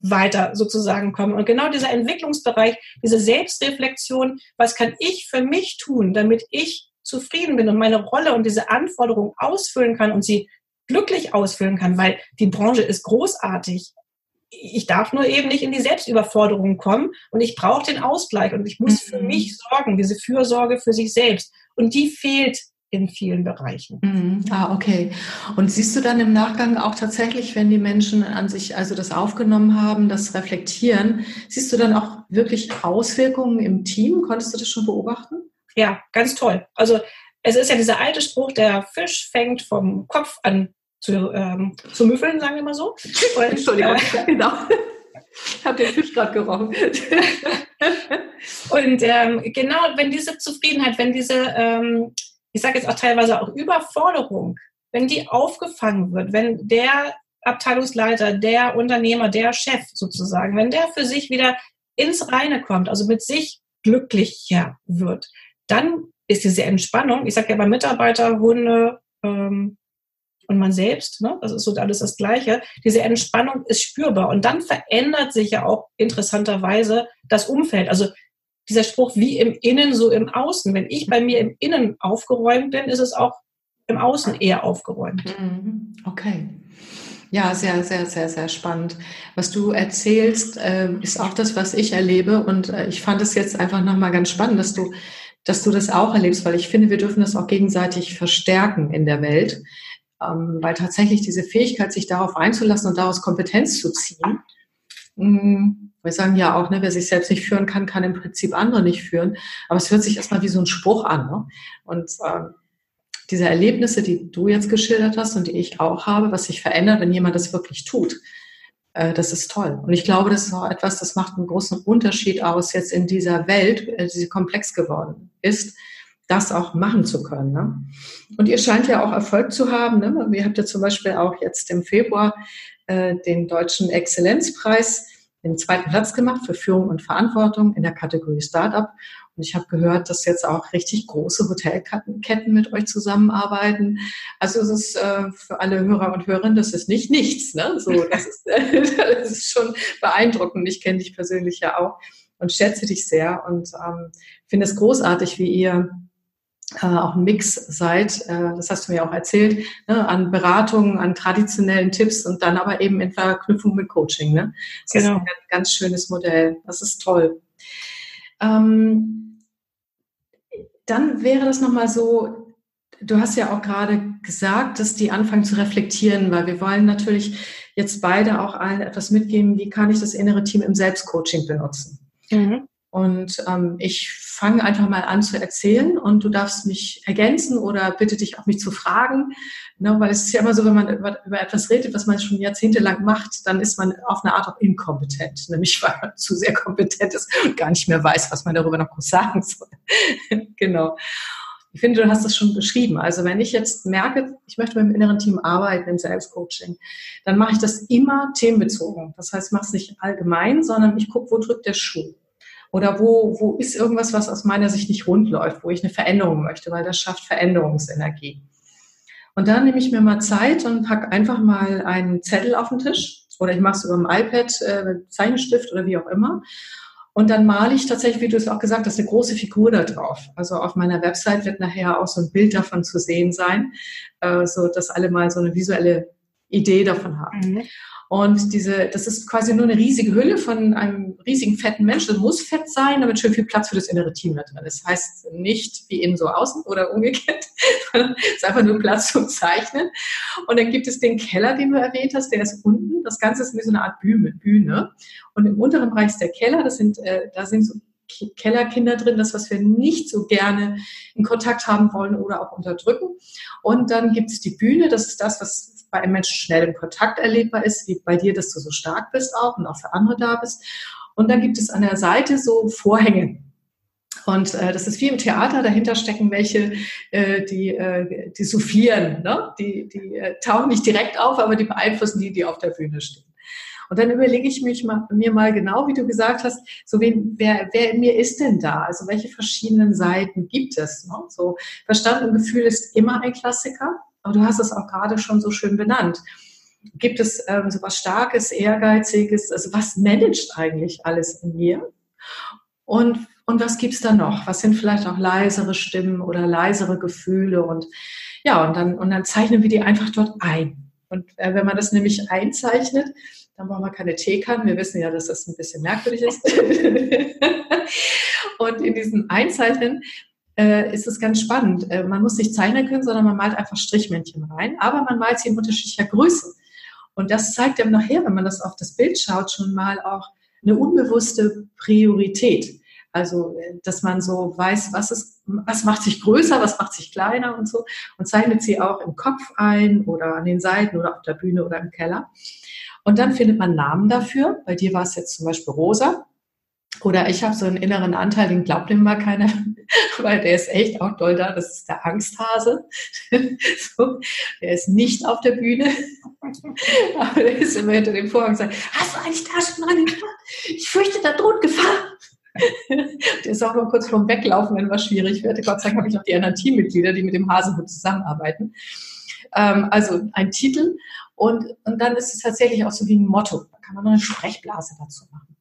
[SPEAKER 2] weiter sozusagen komme. Und genau dieser Entwicklungsbereich, diese Selbstreflexion, was kann ich für mich tun, damit ich zufrieden bin und meine Rolle und diese Anforderungen ausfüllen kann und sie glücklich ausfüllen kann, weil die Branche ist großartig. Ich darf nur eben nicht in die Selbstüberforderung kommen und ich brauche den Ausgleich und ich muss für mhm. mich sorgen, diese Fürsorge für sich selbst. Und die fehlt in vielen Bereichen.
[SPEAKER 1] Mhm. Ah, okay. Und siehst du dann im Nachgang auch tatsächlich, wenn die Menschen an sich also das aufgenommen haben, das reflektieren, siehst du dann auch wirklich Auswirkungen im Team? Konntest du das schon beobachten?
[SPEAKER 2] Ja, ganz toll. Also es ist ja dieser alte Spruch, der Fisch fängt vom Kopf an zu, ähm, zu müffeln, sagen wir mal so.
[SPEAKER 1] Und, Entschuldigung, äh, genau. Ich habe den Fisch gerade gerochen.
[SPEAKER 2] und ähm, genau, wenn diese Zufriedenheit, wenn diese, ähm, ich sage jetzt auch teilweise auch Überforderung, wenn die aufgefangen wird, wenn der Abteilungsleiter, der Unternehmer, der Chef sozusagen, wenn der für sich wieder ins Reine kommt, also mit sich glücklicher wird, dann ist diese Entspannung, ich sage ja bei Mitarbeiter, Hunde ähm, und man selbst, ne, das ist so alles das Gleiche, diese Entspannung ist spürbar und dann verändert sich ja auch interessanterweise das Umfeld. Also dieser Spruch, wie im Innen, so im Außen. Wenn ich bei mir im Innen aufgeräumt bin, ist es auch im Außen eher aufgeräumt.
[SPEAKER 1] Mhm. Okay. Ja, sehr, sehr, sehr, sehr spannend. Was du erzählst, äh, ist auch das, was ich erlebe. Und äh, ich fand es jetzt einfach nochmal ganz spannend, dass du, dass du das auch erlebst, weil ich finde, wir dürfen das auch gegenseitig verstärken in der Welt. Ähm, weil tatsächlich diese Fähigkeit, sich darauf einzulassen und daraus Kompetenz zu ziehen, mm, wir sagen ja auch, ne, wer sich selbst nicht führen kann, kann im Prinzip andere nicht führen. Aber es hört sich erstmal wie so ein Spruch an. Ne? Und ähm, diese Erlebnisse, die du jetzt geschildert hast und die ich auch habe, was sich verändert, wenn jemand das wirklich tut, äh, das ist toll. Und ich glaube, das ist auch etwas, das macht einen großen Unterschied aus jetzt in dieser Welt, äh, die komplex geworden ist, das auch machen zu können. Ne? Und ihr scheint ja auch Erfolg zu haben. Ne? Ihr habt ja zum Beispiel auch jetzt im Februar äh, den Deutschen Exzellenzpreis den zweiten Platz gemacht für Führung und Verantwortung in der Kategorie Startup. Und ich habe gehört, dass jetzt auch richtig große Hotelketten mit euch zusammenarbeiten. Also es ist äh, für alle Hörer und Hörerinnen, das ist nicht nichts. Ne? So, das, ist, das ist schon beeindruckend. Ich kenne dich persönlich ja auch und schätze dich sehr und ähm, finde es großartig, wie ihr äh, auch ein Mix seid, äh, das hast du mir auch erzählt, ne, an Beratungen, an traditionellen Tipps und dann aber eben in Verknüpfung mit Coaching. Ne? Das genau. ist ein ganz schönes Modell. Das ist toll. Ähm, dann wäre das nochmal so, du hast ja auch gerade gesagt, dass die anfangen zu reflektieren, weil wir wollen natürlich jetzt beide auch allen etwas mitgeben, wie kann ich das innere Team im Selbstcoaching benutzen. Mhm. Und ähm, ich fange einfach mal an zu erzählen und du darfst mich ergänzen oder bitte dich auch mich zu fragen. Ne, weil es ist ja immer so, wenn man über, über, etwas redet, was man schon jahrzehntelang macht, dann ist man auf eine Art auch inkompetent. Nämlich weil man zu sehr kompetent ist und gar nicht mehr weiß, was man darüber noch groß sagen soll. genau. Ich finde, du hast das schon beschrieben. Also wenn ich jetzt merke, ich möchte mit dem inneren Team arbeiten im Selbstcoaching, dann mache ich das immer themenbezogen. Das heißt, ich mache es nicht allgemein, sondern ich gucke, wo drückt der Schuh. Oder wo, wo ist irgendwas, was aus meiner Sicht nicht rund läuft, wo ich eine Veränderung möchte, weil das schafft Veränderungsenergie. Und dann nehme ich mir mal Zeit und packe einfach mal einen Zettel auf den Tisch oder ich mache es über dem iPad, äh, Zeichenstift oder wie auch immer. Und dann male ich tatsächlich, wie du es auch gesagt hast, eine große Figur da drauf. Also auf meiner Website wird nachher auch so ein Bild davon zu sehen sein, äh, so dass alle mal so eine visuelle Idee davon haben. Mhm. Und diese, das ist quasi nur eine riesige Hülle von einem riesigen fetten Menschen. Das muss fett sein, damit schön viel Platz für das innere Team da drin. Das heißt nicht wie innen so außen oder umgekehrt. es ist einfach nur Platz zum Zeichnen. Und dann gibt es den Keller, den du erwähnt hast, der ist unten. Das Ganze ist wie so eine Art Bühne. Und im unteren Bereich ist der Keller. Das sind, äh, da sind so Kellerkinder drin, das, was wir nicht so gerne in Kontakt haben wollen oder auch unterdrücken. Und dann gibt es die Bühne, das ist das, was bei einem Menschen schnell im Kontakt erlebbar ist, wie bei dir, dass du so stark bist auch und auch für andere da bist. Und dann gibt es an der Seite so Vorhänge. Und äh, das ist wie im Theater, dahinter stecken welche, äh, die, äh, die soufflieren. Ne? Die, die äh, tauchen nicht direkt auf, aber die beeinflussen die, die auf der Bühne stehen. Und dann überlege ich mich mal, mir mal genau, wie du gesagt hast, so wen, wer, wer in mir ist denn da? Also welche verschiedenen Seiten gibt es? Ne? So Verstand und Gefühl ist immer ein Klassiker. Aber du hast es auch gerade schon so schön benannt. Gibt es ähm, so was Starkes, Ehrgeiziges? Also was managt eigentlich alles in mir? Und, und was gibt es da noch? Was sind vielleicht auch leisere Stimmen oder leisere Gefühle? Und ja, und dann, und dann zeichnen wir die einfach dort ein. Und äh, wenn man das nämlich einzeichnet, dann brauchen wir keine Teekannen. Wir wissen ja, dass das ein bisschen merkwürdig ist. und in diesem Einzeichnen äh, ist es ganz spannend. Äh, man muss nicht zeichnen können, sondern man malt einfach Strichmännchen rein, aber man malt sie in unterschiedlicher Größe. Und das zeigt einem nachher, wenn man das auf das Bild schaut, schon mal auch eine unbewusste Priorität. Also, dass man so weiß, was ist, was macht sich größer, was macht sich kleiner und so und zeichnet sie auch im Kopf ein oder an den Seiten oder auf der Bühne oder im Keller. Und dann findet man Namen dafür. Bei dir war es jetzt zum Beispiel Rosa. Oder ich habe so einen inneren Anteil, den glaubt ihm mal keiner, weil der ist echt auch doll da. Das ist der Angsthase. so, der ist nicht auf der Bühne, aber der ist immer hinter dem Vorhang und sagt, hast du eigentlich da schon dran gedacht? Ich fürchte, da droht Gefahr. der ist auch mal kurz vorm Weglaufen, wenn was schwierig wird. Gott sei Dank habe ich noch die anderen Teammitglieder, die mit dem Hasenhut zusammenarbeiten. Ähm, also ein Titel und, und dann ist es tatsächlich auch so wie ein Motto. Da kann man noch eine Sprechblase dazu machen.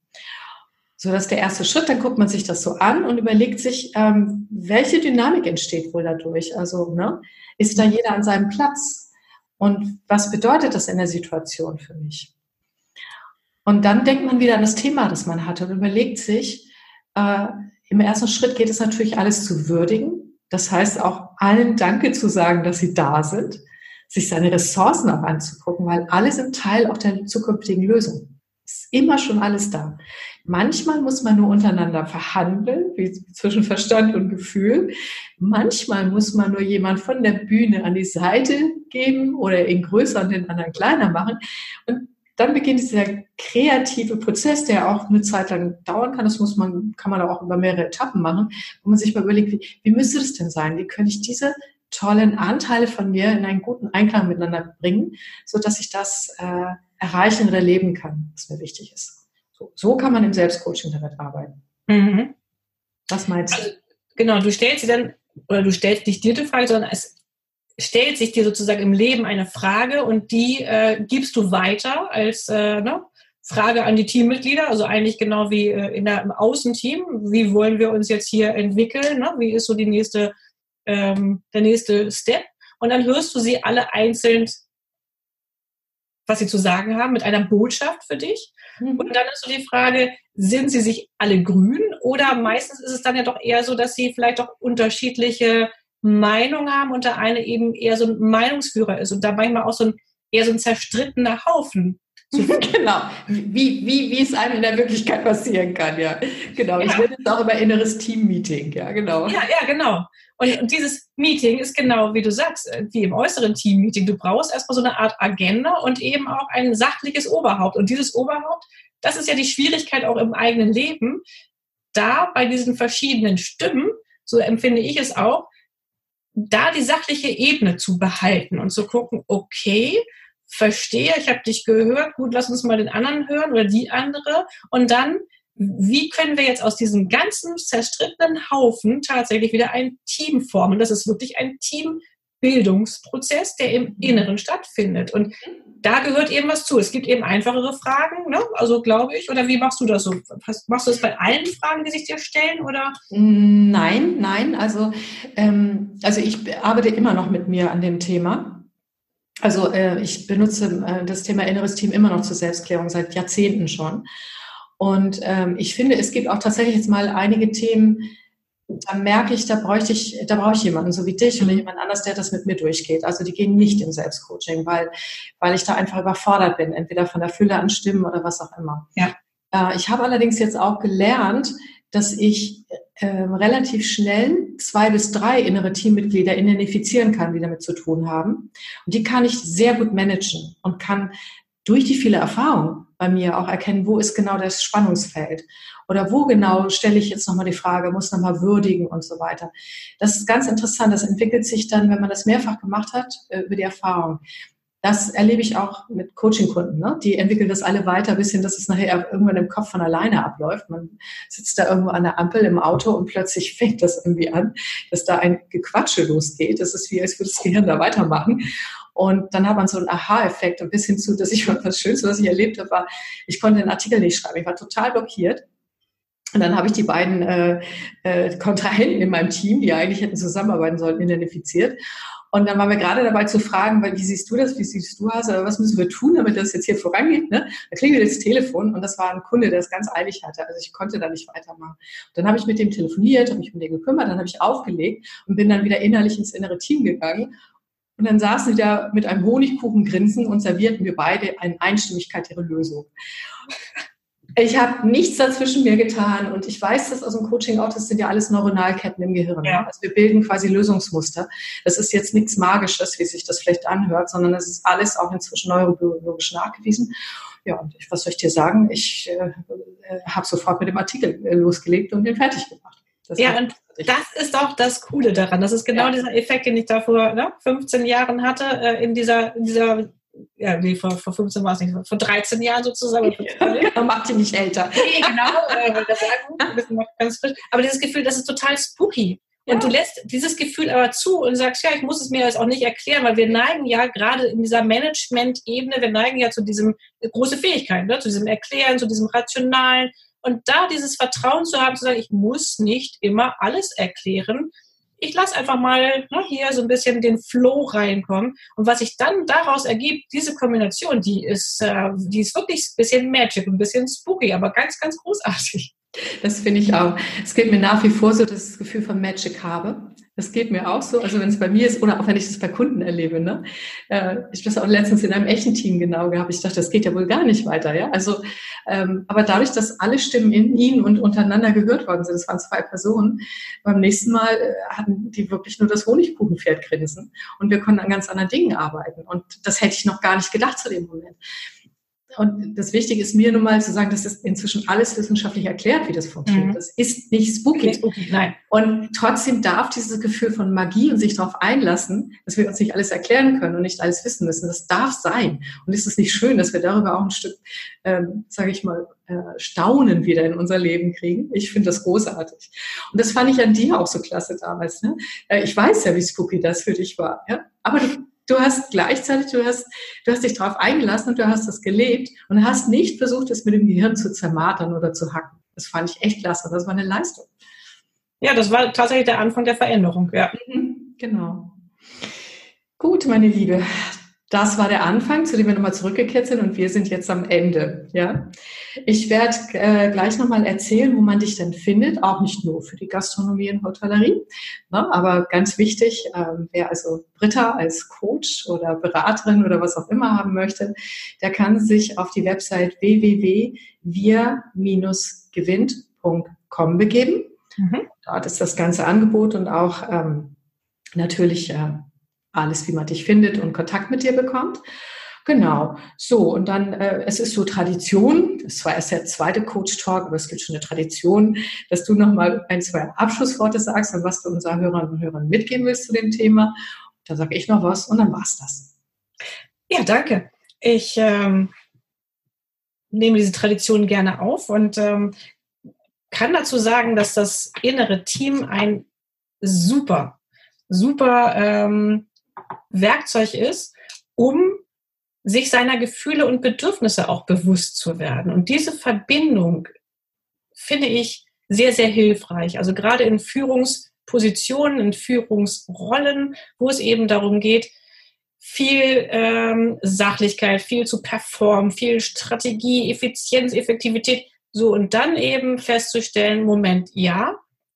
[SPEAKER 1] So, das ist der erste Schritt. Dann guckt man sich das so an und überlegt sich, ähm, welche Dynamik entsteht wohl dadurch. Also, ne, ist da jeder an seinem Platz? Und was bedeutet das in der Situation für mich? Und dann denkt man wieder an das Thema, das man hatte und überlegt sich, äh, im ersten Schritt geht es natürlich alles zu würdigen. Das heißt auch allen Danke zu sagen, dass sie da sind sich seine Ressourcen auch anzugucken, weil alle sind Teil auch der zukünftigen Lösung. Ist immer schon alles da. Manchmal muss man nur untereinander verhandeln, wie zwischen Verstand und Gefühl. Manchmal muss man nur jemand von der Bühne an die Seite geben oder ihn größer und den anderen kleiner machen. Und dann beginnt dieser kreative Prozess, der auch eine Zeit lang dauern kann. Das muss man, kann man auch über mehrere Etappen machen, wo man sich mal überlegt, wie, wie müsste das denn sein? Wie könnte ich diese tollen Anteile von mir in einen guten Einklang miteinander bringen, so dass ich das äh, erreichen oder leben kann, was mir wichtig ist. So, so kann man im Selbstcoaching damit arbeiten. Mhm. Was meinst du? Also,
[SPEAKER 2] genau, du stellst sie dann, oder du stellst nicht dir die Frage, sondern es stellt sich dir sozusagen im Leben eine Frage und die äh, gibst du weiter als äh, ne, Frage an die Teammitglieder, also eigentlich genau wie äh, in der, im Außenteam. Wie wollen wir uns jetzt hier entwickeln? Ne? Wie ist so die nächste ähm, der nächste Step. Und dann hörst du sie alle einzeln, was sie zu sagen haben, mit einer Botschaft für dich. Mhm. Und dann ist so die Frage, sind sie sich alle grün? Oder meistens ist es dann ja doch eher so, dass sie vielleicht auch unterschiedliche Meinungen haben und der eine eben eher so ein Meinungsführer ist und da manchmal auch so ein eher so ein zerstrittener Haufen.
[SPEAKER 1] genau, wie, wie, wie es einem in der Wirklichkeit passieren kann, ja. Genau, ja. ich nenne es auch immer inneres Team-Meeting, ja, genau.
[SPEAKER 2] Ja, ja, genau. Und, dieses Meeting ist genau, wie du sagst, wie im äußeren Team-Meeting. Du brauchst erstmal so eine Art Agenda und eben auch ein sachliches Oberhaupt. Und dieses Oberhaupt, das ist ja die Schwierigkeit auch im eigenen Leben, da bei diesen verschiedenen Stimmen, so empfinde ich es auch, da die sachliche Ebene zu behalten und zu gucken, okay, verstehe, ich habe dich gehört, gut, lass uns mal den anderen hören oder die andere und dann wie können wir jetzt aus diesem ganzen zerstrittenen Haufen tatsächlich wieder ein Team formen? Das ist wirklich ein Teambildungsprozess, der im Inneren stattfindet. Und da gehört eben was zu. Es gibt eben einfachere Fragen, ne? also glaube ich. Oder wie machst du das so? Machst du das bei allen Fragen, die sich dir stellen? Oder?
[SPEAKER 1] Nein, nein. Also, ähm, also ich arbeite immer noch mit mir an dem Thema. Also äh, ich benutze äh, das Thema inneres Team immer noch zur Selbstklärung seit Jahrzehnten schon. Und ähm, ich finde, es gibt auch tatsächlich jetzt mal einige Themen, da merke ich, da bräuchte ich, da brauche ich jemanden, so wie dich oder mhm. jemand anders, der das mit mir durchgeht. Also die gehen nicht im Selbstcoaching, weil, weil ich da einfach überfordert bin, entweder von der Fülle an Stimmen oder was auch immer. Ja. Äh, ich habe allerdings jetzt auch gelernt, dass ich äh, relativ schnell zwei bis drei innere Teammitglieder identifizieren kann, die damit zu tun haben. Und die kann ich sehr gut managen und kann durch die viele Erfahrung bei mir auch erkennen, wo ist genau das Spannungsfeld oder wo genau stelle ich jetzt nochmal die Frage, muss nochmal würdigen und so weiter. Das ist ganz interessant. Das entwickelt sich dann, wenn man das mehrfach gemacht hat, äh, über die Erfahrung. Das erlebe ich auch mit Coaching-Kunden. Ne? Die entwickeln das alle weiter, bis hin, dass es nachher irgendwann im Kopf von alleine abläuft. Man sitzt da irgendwo an der Ampel im Auto und plötzlich fängt das irgendwie an, dass da ein Gequatsche losgeht. Das ist wie, als würde das Gehirn da weitermachen. Und dann hat man so einen Aha-Effekt und bis hin zu, dass ich das Schönste, was ich erlebt habe, war, ich konnte den Artikel nicht schreiben. Ich war total blockiert. Und dann habe ich die beiden äh, äh, Kontrahenten in meinem Team, die eigentlich hätten zusammenarbeiten sollten, identifiziert. Und dann waren wir gerade dabei zu fragen, weil, wie siehst du das, wie siehst du das, was müssen wir tun, damit das jetzt hier vorangeht. Ne? Da klingelt das Telefon und das war ein Kunde, der es ganz eilig hatte. Also ich konnte da nicht weitermachen. Und dann habe ich mit dem telefoniert, habe mich um den gekümmert, dann habe ich aufgelegt und bin dann wieder innerlich ins innere Team gegangen und dann saßen sie da mit einem Honigkuchengrinsen und servierten wir beide in Einstimmigkeit ihre Lösung. Ich habe nichts dazwischen mir getan und ich weiß das aus dem Coaching auch, das sind ja alles Neuronalketten im Gehirn. Ja. Also wir bilden quasi Lösungsmuster. Das ist jetzt nichts Magisches, wie sich das vielleicht anhört, sondern das ist alles auch inzwischen neurobiologisch nachgewiesen. Ja, und ich, was soll ich dir sagen? Ich äh, äh habe sofort mit dem Artikel äh, losgelegt und den fertig gemacht.
[SPEAKER 2] Das ja, und das ist auch das Coole daran. Das ist genau ja. dieser Effekt, den ich da vor ne, 15 Jahren hatte, äh, in dieser, in dieser ja, nee, vor, vor 15 war es nicht, vor 13 Jahren sozusagen.
[SPEAKER 1] Ja, macht dich nicht älter.
[SPEAKER 2] Nee, genau, äh, das sagen, noch ganz frisch. Aber dieses Gefühl, das ist total spooky. Und ja. du lässt dieses Gefühl aber zu und sagst, ja, ich muss es mir jetzt auch nicht erklären, weil wir neigen ja gerade in dieser Management-Ebene, wir neigen ja zu diesem äh, große Fähigkeiten, ne? zu diesem Erklären, zu diesem Rationalen. Und da dieses Vertrauen zu haben, zu sagen, ich muss nicht immer alles erklären, ich lasse einfach mal ne, hier so ein bisschen den Flow reinkommen. Und was sich dann daraus ergibt, diese Kombination, die ist, äh, die ist wirklich ein bisschen magic, ein bisschen spooky, aber ganz, ganz großartig.
[SPEAKER 1] Das finde ich auch. Es geht mir nach wie vor so, dass ich das Gefühl von Magic habe. Das geht mir auch so. Also wenn es bei mir ist oder auch wenn ich das bei Kunden erlebe. Ne? Äh, ich habe das auch letztens in einem echten Team genau gehabt. Ich dachte, das geht ja wohl gar nicht weiter. Ja? Also, ähm, aber dadurch, dass alle Stimmen in ihnen und untereinander gehört worden sind, es waren zwei Personen, beim nächsten Mal äh, hatten die wirklich nur das Honigkuchenpferd grinsen und wir konnten an ganz anderen Dingen arbeiten. Und das hätte ich noch gar nicht gedacht zu dem Moment. Und das Wichtige ist mir nun mal zu sagen, das ist inzwischen alles wissenschaftlich erklärt, wie das funktioniert. Mhm. Das ist nicht spooky. Nicht spooky. Nein. Und trotzdem darf dieses Gefühl von Magie und sich darauf einlassen, dass wir uns nicht alles erklären können und nicht alles wissen müssen, das darf sein. Und ist es nicht schön, dass wir darüber auch ein Stück, ähm, sage ich mal, äh, Staunen wieder in unser Leben kriegen? Ich finde das großartig. Und das fand ich an dir auch so klasse damals. Ne? Äh, ich weiß ja, wie spooky das für dich war. Ja? Aber du du hast gleichzeitig, du hast, du hast dich darauf eingelassen und du hast das gelebt und hast nicht versucht, es mit dem Gehirn zu zermatern oder zu hacken. Das fand ich echt klasse. Das war eine Leistung.
[SPEAKER 2] Ja, das war tatsächlich der Anfang der Veränderung, ja.
[SPEAKER 1] Mhm, genau. Gut, meine Liebe, das war der Anfang, zu dem wir nochmal zurückgekehrt sind und wir sind jetzt am Ende. Ja, ich werde äh, gleich nochmal erzählen, wo man dich denn findet, auch nicht nur für die Gastronomie und Hotellerie, ne, aber ganz wichtig, äh, wer also Britta als Coach oder Beraterin oder was auch immer haben möchte, der kann sich auf die Website www.wir-gewinnt.com begeben. Mhm. Dort ist das ganze Angebot und auch ähm, natürlich äh, alles, wie man dich findet und Kontakt mit dir bekommt. Genau, so und dann, äh, es ist so Tradition, das war erst der zweite Coach-Talk, aber es gibt schon eine Tradition, dass du nochmal ein, zwei Abschlussworte sagst und was du unseren Hörern und Hörern mitgeben willst zu dem Thema. Da sage ich noch was und dann war's das.
[SPEAKER 2] Ja, danke. Ich ähm, nehme diese Tradition gerne auf und ähm, kann dazu sagen, dass das innere Team ein super, super ähm, Werkzeug ist, um sich seiner Gefühle und Bedürfnisse auch bewusst zu werden. Und diese Verbindung finde ich sehr, sehr hilfreich. Also gerade in Führungspositionen, in Führungsrollen, wo es eben darum geht, viel ähm, Sachlichkeit, viel zu performen, viel Strategie, Effizienz, Effektivität. So, und dann eben festzustellen, Moment, ja,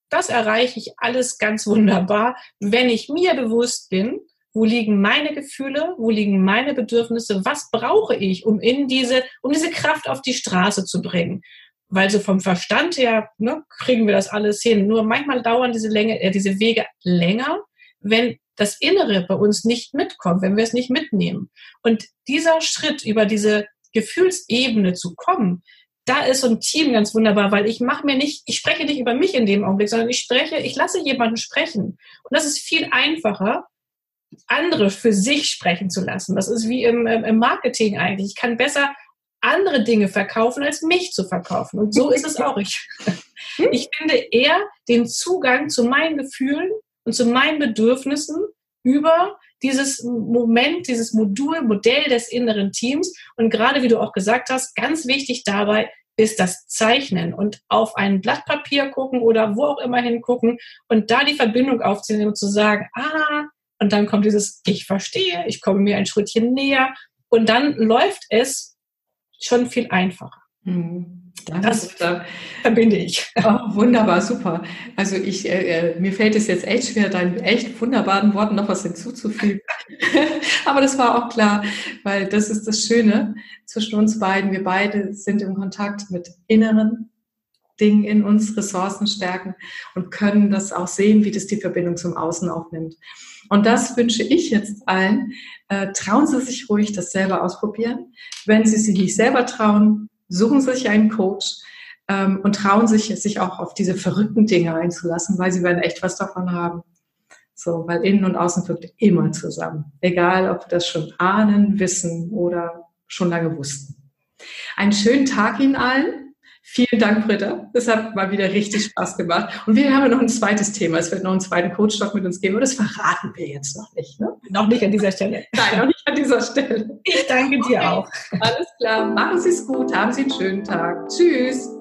[SPEAKER 2] das erreiche ich alles ganz wunderbar, wenn ich mir bewusst bin, wo liegen meine Gefühle, wo liegen meine Bedürfnisse, was brauche ich, um in diese, um diese Kraft auf die Straße zu bringen. Weil so vom Verstand her ne, kriegen wir das alles hin. Nur manchmal dauern diese Länge, äh, diese Wege länger, wenn das Innere bei uns nicht mitkommt, wenn wir es nicht mitnehmen. Und dieser Schritt über diese Gefühlsebene zu kommen, da ist so ein Team ganz wunderbar, weil ich mache mir nicht, ich spreche nicht über mich in dem Augenblick, sondern ich spreche, ich lasse jemanden sprechen. Und das ist viel einfacher, andere für sich sprechen zu lassen. Das ist wie im, im Marketing eigentlich. Ich kann besser andere Dinge verkaufen, als mich zu verkaufen. Und so ist es auch. Ich, ich finde eher den Zugang zu meinen Gefühlen und zu meinen Bedürfnissen über dieses Moment, dieses Modul, Modell des inneren Teams. Und gerade wie du auch gesagt hast, ganz wichtig dabei ist das Zeichnen und auf ein Blatt Papier gucken oder wo auch immer hingucken und da die Verbindung aufzunehmen und zu sagen, ah, und dann kommt dieses, ich verstehe, ich komme mir ein Schrittchen näher. Und dann läuft es schon viel einfacher. Mhm. Das verbinde ich.
[SPEAKER 1] Oh, wunderbar, super. Also ich, äh, äh, mir fällt es jetzt echt schwer, deinen echt wunderbaren Worten noch was hinzuzufügen. Aber das war auch klar, weil das ist das Schöne zwischen uns beiden. Wir beide sind im Kontakt mit inneren Dingen in uns, Ressourcen stärken und können das auch sehen, wie das die Verbindung zum Außen aufnimmt. Und das wünsche ich jetzt allen. Äh, trauen Sie sich ruhig, das selber ausprobieren. Wenn Sie sich nicht selber trauen, suchen Sie sich einen Coach ähm, und trauen sich, sich auch auf diese verrückten Dinge einzulassen, weil Sie werden echt was davon haben. So, weil innen und außen wirkt immer zusammen. Egal, ob wir das schon ahnen, wissen oder schon lange wussten. Einen schönen Tag Ihnen allen. Vielen Dank, Britta. Das hat mal wieder richtig Spaß gemacht. Und wir haben noch ein zweites Thema. Es wird noch einen zweiten Coach-Talk mit uns geben, aber das verraten wir jetzt noch nicht. Ne?
[SPEAKER 2] Noch nicht an dieser Stelle.
[SPEAKER 1] Nein, noch nicht an dieser Stelle.
[SPEAKER 2] Ich danke dir okay. auch.
[SPEAKER 1] Alles klar. Machen Sie es gut. Haben Sie einen schönen Tag. Tschüss.